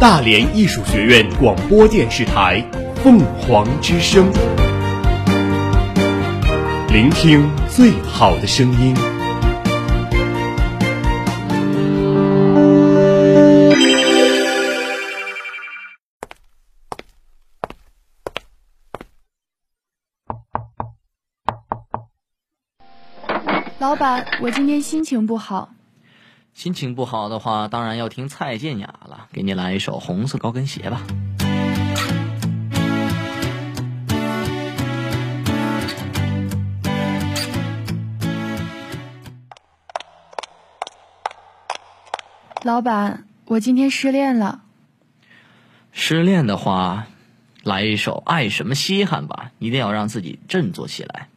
大连艺术学院广播电视台凤凰之声，聆听最好的声音。老板，我今天心情不好。心情不好的话，当然要听蔡健雅了。给你来一首《红色高跟鞋》吧。老板，我今天失恋了。失恋的话，来一首《爱什么稀罕》吧，一定要让自己振作起来。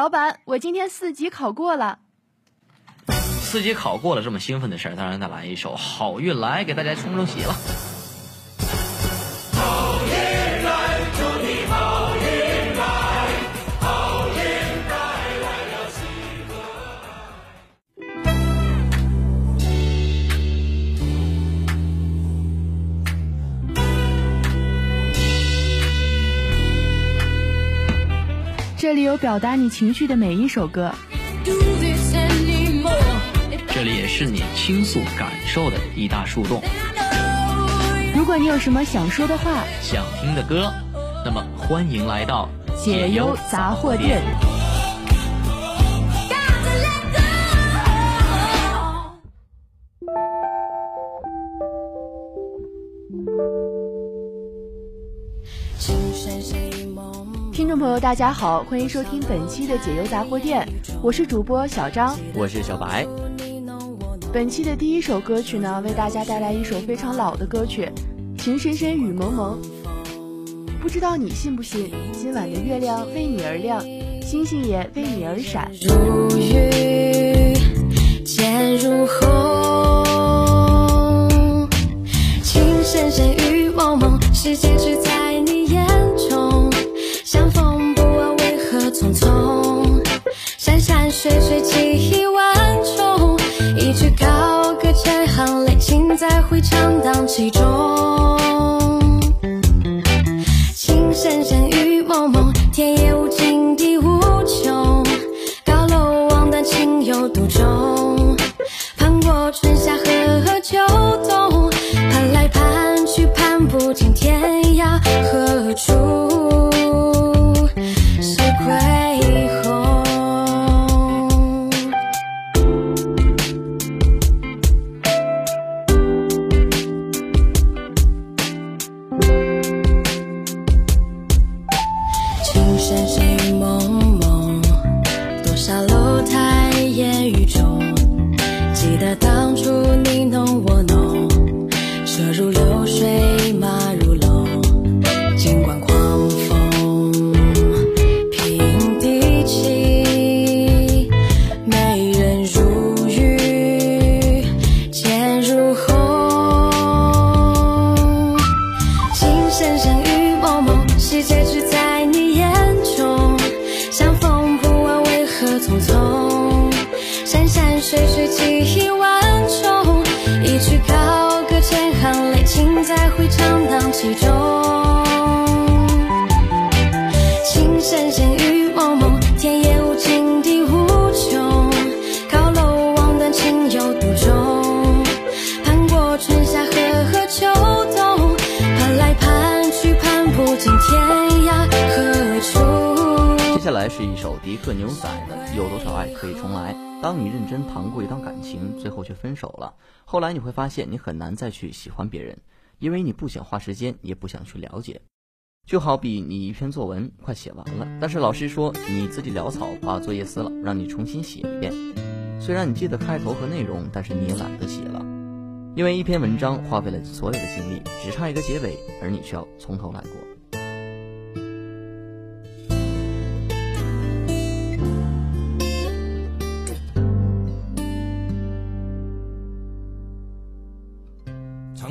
老板，我今天四级考过了。四级考过了，这么兴奋的事，当然再来一首《好运来》，给大家冲冲喜了。这里有表达你情绪的每一首歌，这里也是你倾诉感受的一大树洞。如果你有什么想说的话、想听的歌，那么欢迎来到解忧杂货店。大家好，欢迎收听本期的解忧杂货店，我是主播小张，我是小白。本期的第一首歌曲呢，为大家带来一首非常老的歌曲《情深深雨蒙蒙》。不知道你信不信，今晚的月亮为你而亮，星星也为你而闪。如雨渐如虹，情深深雨蒙蒙，世界只在荡荡其中。记得来是一首迪克牛仔的《有多少爱可以重来》。当你认真谈过一段感情，最后却分手了，后来你会发现你很难再去喜欢别人，因为你不想花时间，也不想去了解。就好比你一篇作文快写完了，但是老师说你自己潦草把作业撕了，让你重新写一遍。虽然你记得开头和内容，但是你也懒得写了，因为一篇文章花费了所有的精力，只差一个结尾，而你却要从头来过。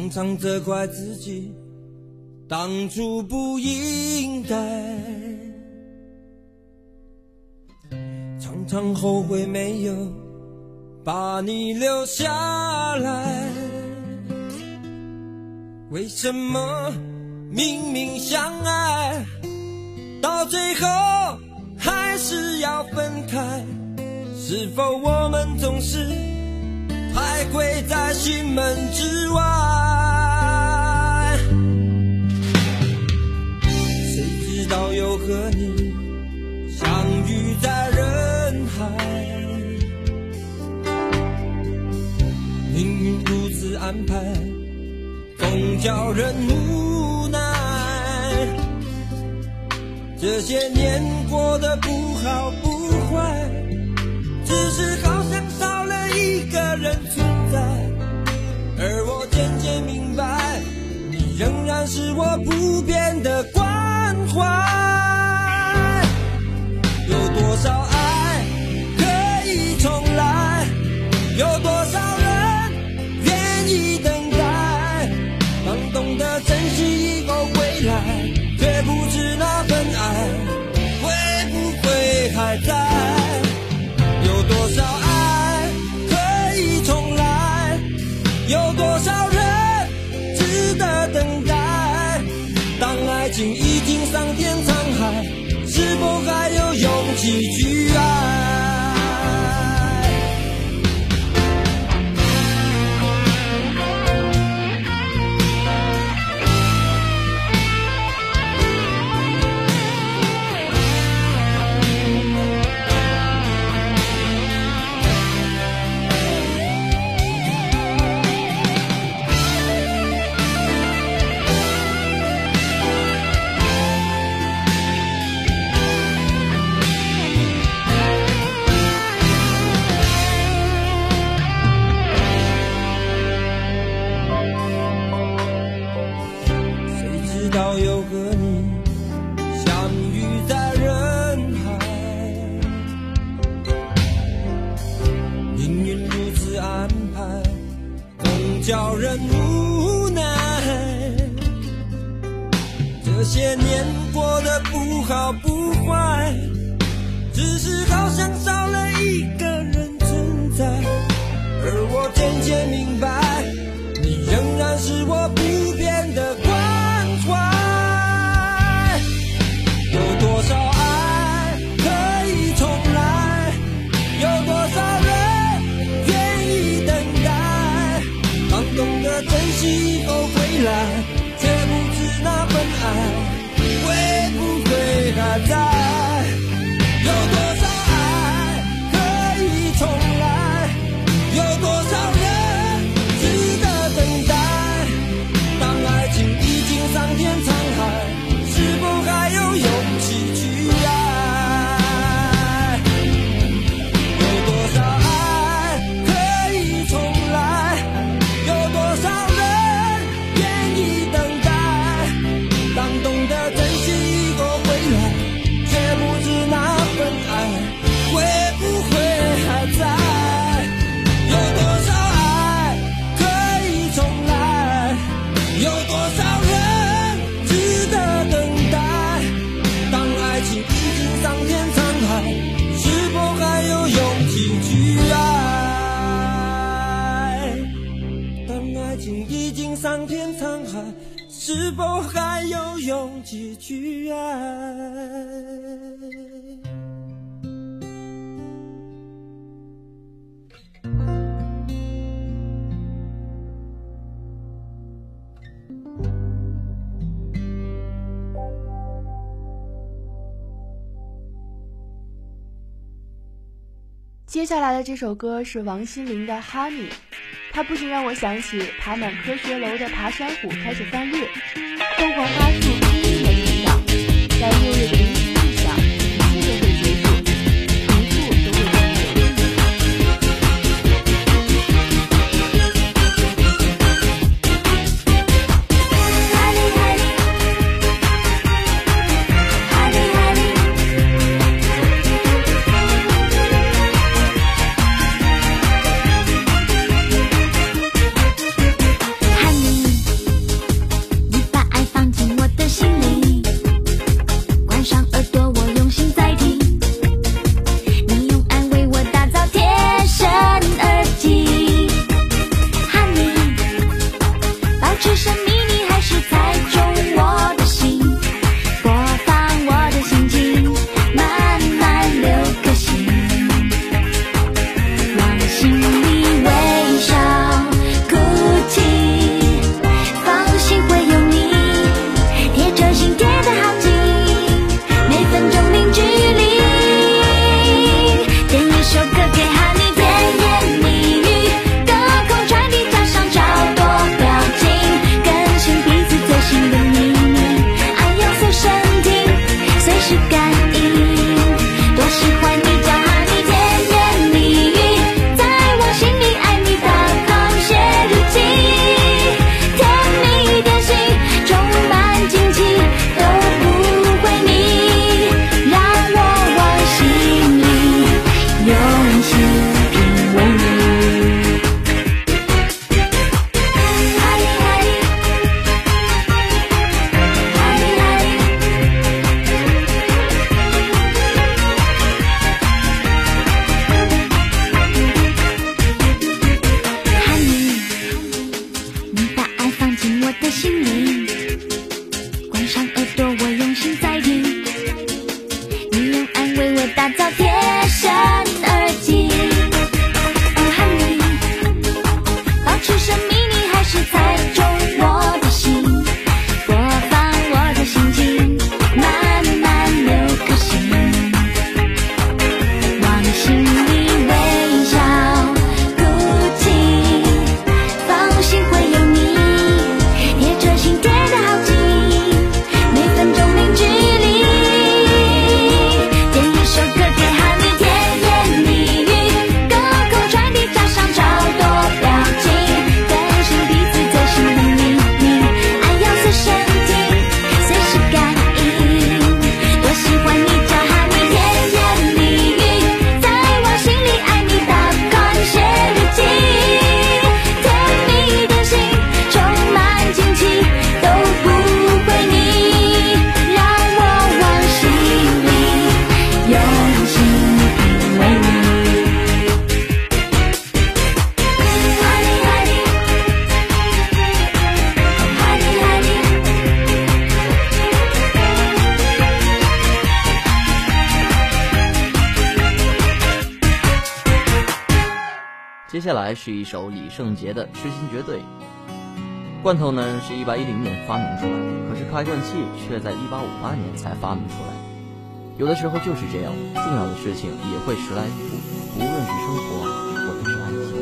常常责怪自己当初不应该，常常后悔没有把你留下来。为什么明明相爱，到最后还是要分开？是否我们总是徘徊在心门之外？谁知道又和你相遇在人海，命运如此安排，总叫人无奈。这些年过得不好不坏。只是好像少了一个人存在，而我渐渐明白，你仍然是我不变的关怀。有多少爱经桑田沧海，是否还有勇气去爱？接下来的这首歌是王心凌的《Honey》，它不禁让我想起爬满科学楼的爬山虎开始翻绿，凤凰花树拼命的成长，在六月的是一首李圣杰的《痴心绝对》。罐头呢是一八一零年发明出来，可是开罐器却在一八五八年才发明出来。有的时候就是这样，重要的事情也会时来运不，无论是生活或者是爱情。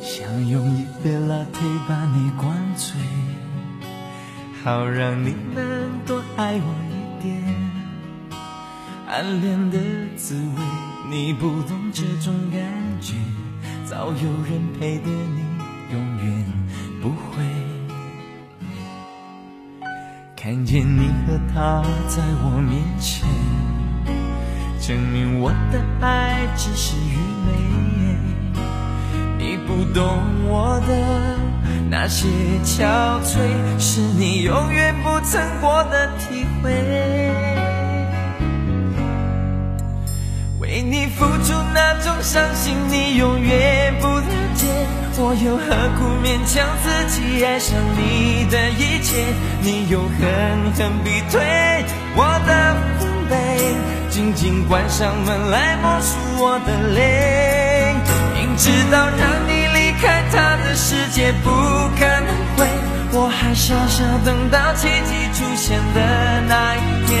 想用一杯 latte 把你灌醉，好让你能多爱我一点。暗恋的滋味，你不懂这种感觉，早有人陪的你永远不会。看见你和他在我面前，证明我的爱只是愚昧。你不懂我的那些憔悴，是你永远不曾过的体会。为你付出那种伤心，你永远不了解。我又何苦勉强自己爱上你的一切？你又狠狠逼退我的防备，紧紧关上门来默数我的泪。明知道让你离开他的世界不可能会，我还傻傻等到奇迹出现的那一天，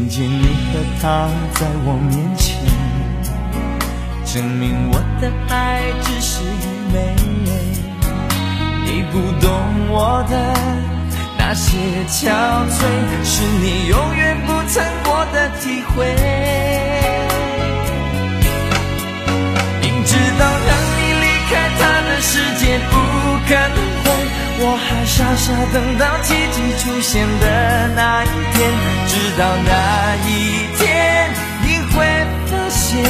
看见你和他在我面前，证明我的爱只是愚昧。你不懂我的那些憔悴，是你永远不曾过的体会。明知道让你离开他的世界不可能，我还傻傻等到奇迹出现的那一天，直到那一天，你会发现，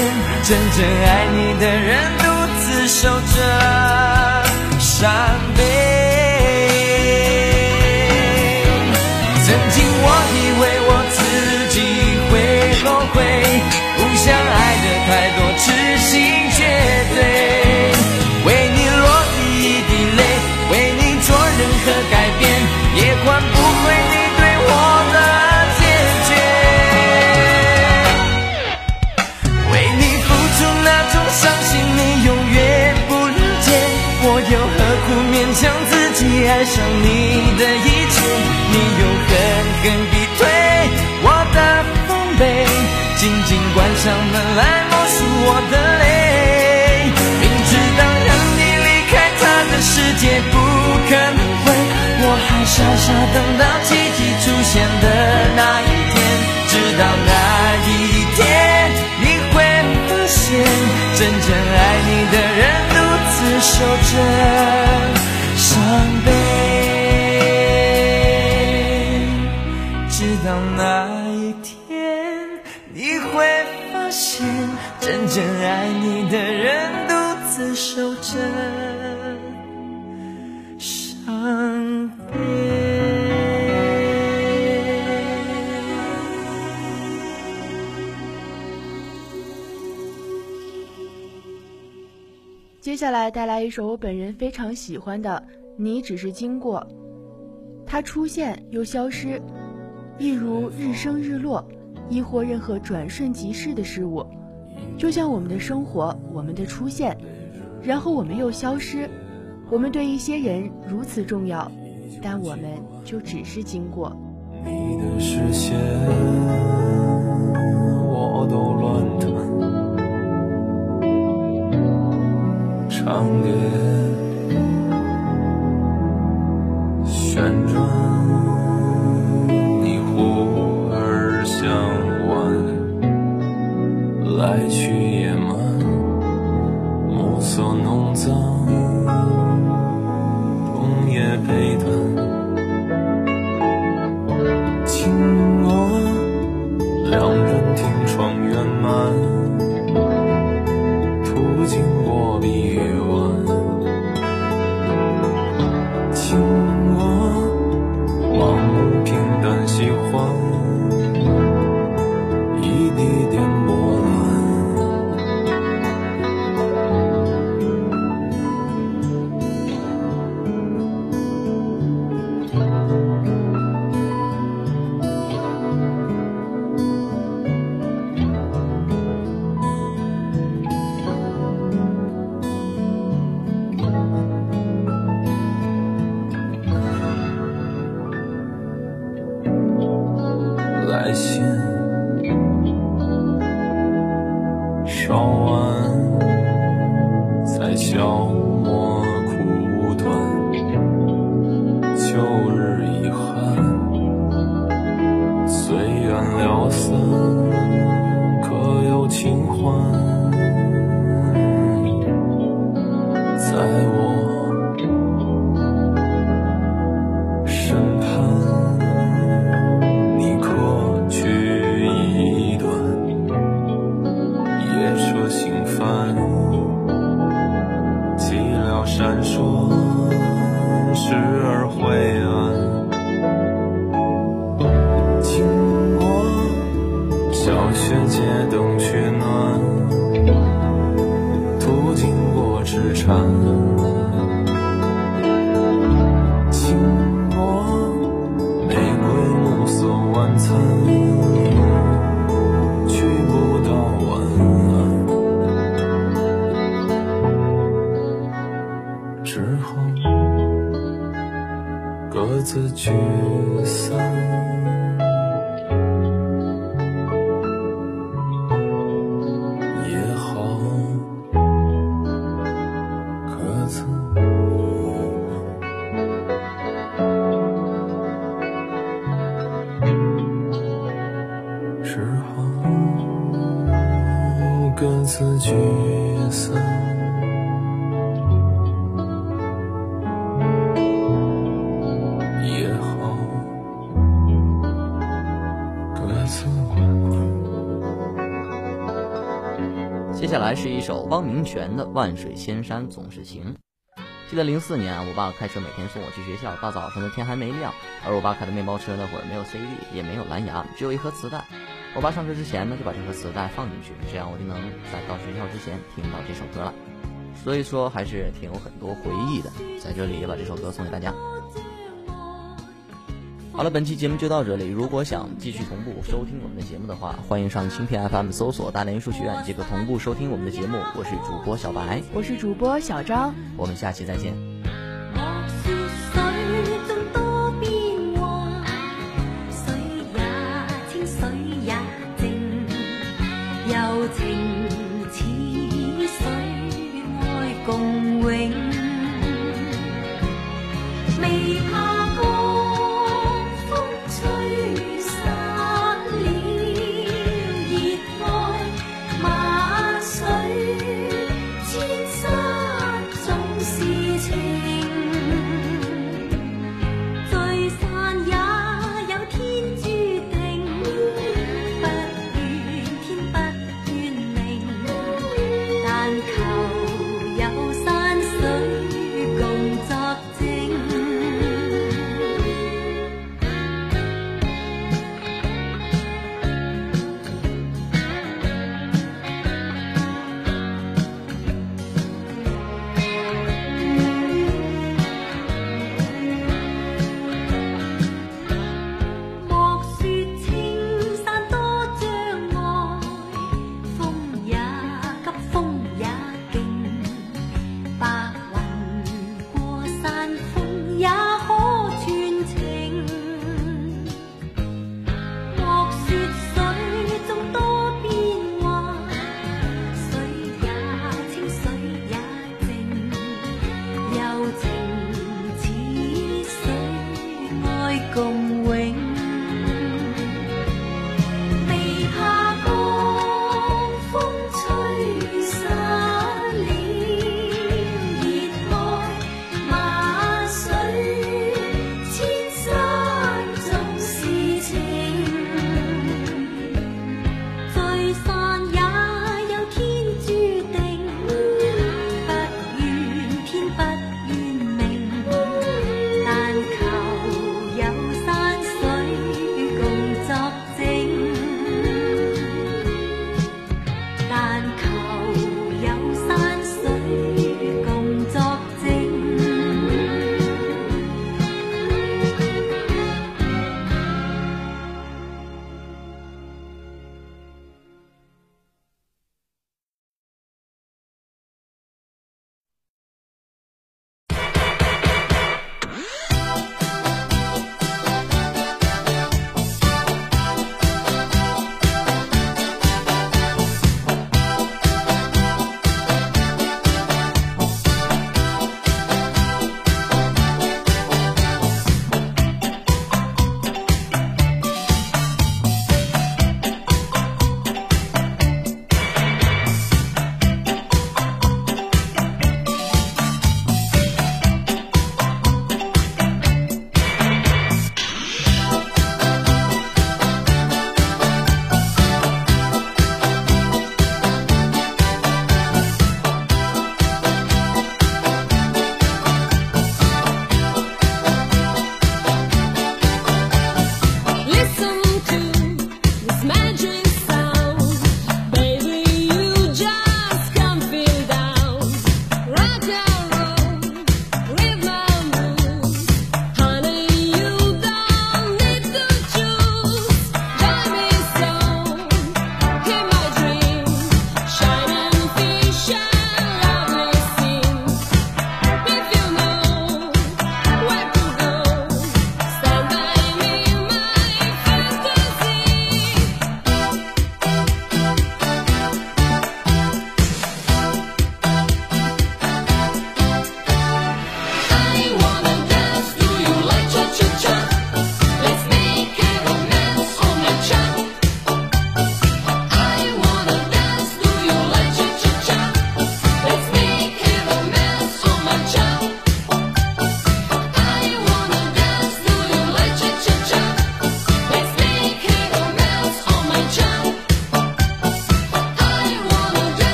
真正爱你的人独自守着伤悲。曾经我你会发现，真正爱你的人独自守着伤悲。接下来带来一首我本人非常喜欢的《你只是经过》，它出现又消失，一如日升日落，亦或任何转瞬即逝的事物，就像我们的生活，我们的出现，然后我们又消失。我们对一些人如此重要，但我们就只是经过。你的视线，我都乱弹，长夜旋转，来是一首汪明荃的《万水千山总是情》。记得零四年啊，我爸开车每天送我去学校，大早上的天还没亮，而我爸开的面包车那会儿没有 CD，也没有蓝牙，只有一盒磁带。我爸上车之前呢，就把这盒磁带放进去，这样我就能在到学校之前听到这首歌了。所以说还是挺有很多回忆的，在这里也把这首歌送给大家。好了，本期节目就到这里。如果想继续同步收听我们的节目的话，欢迎上蜻蜓 FM 搜索“大连艺术学院”即可同步收听我们的节目。我是主播小白，我是主播小张。我们下期再见。莫说水中多變幻，水也清，水也靜，柔情似水，爱共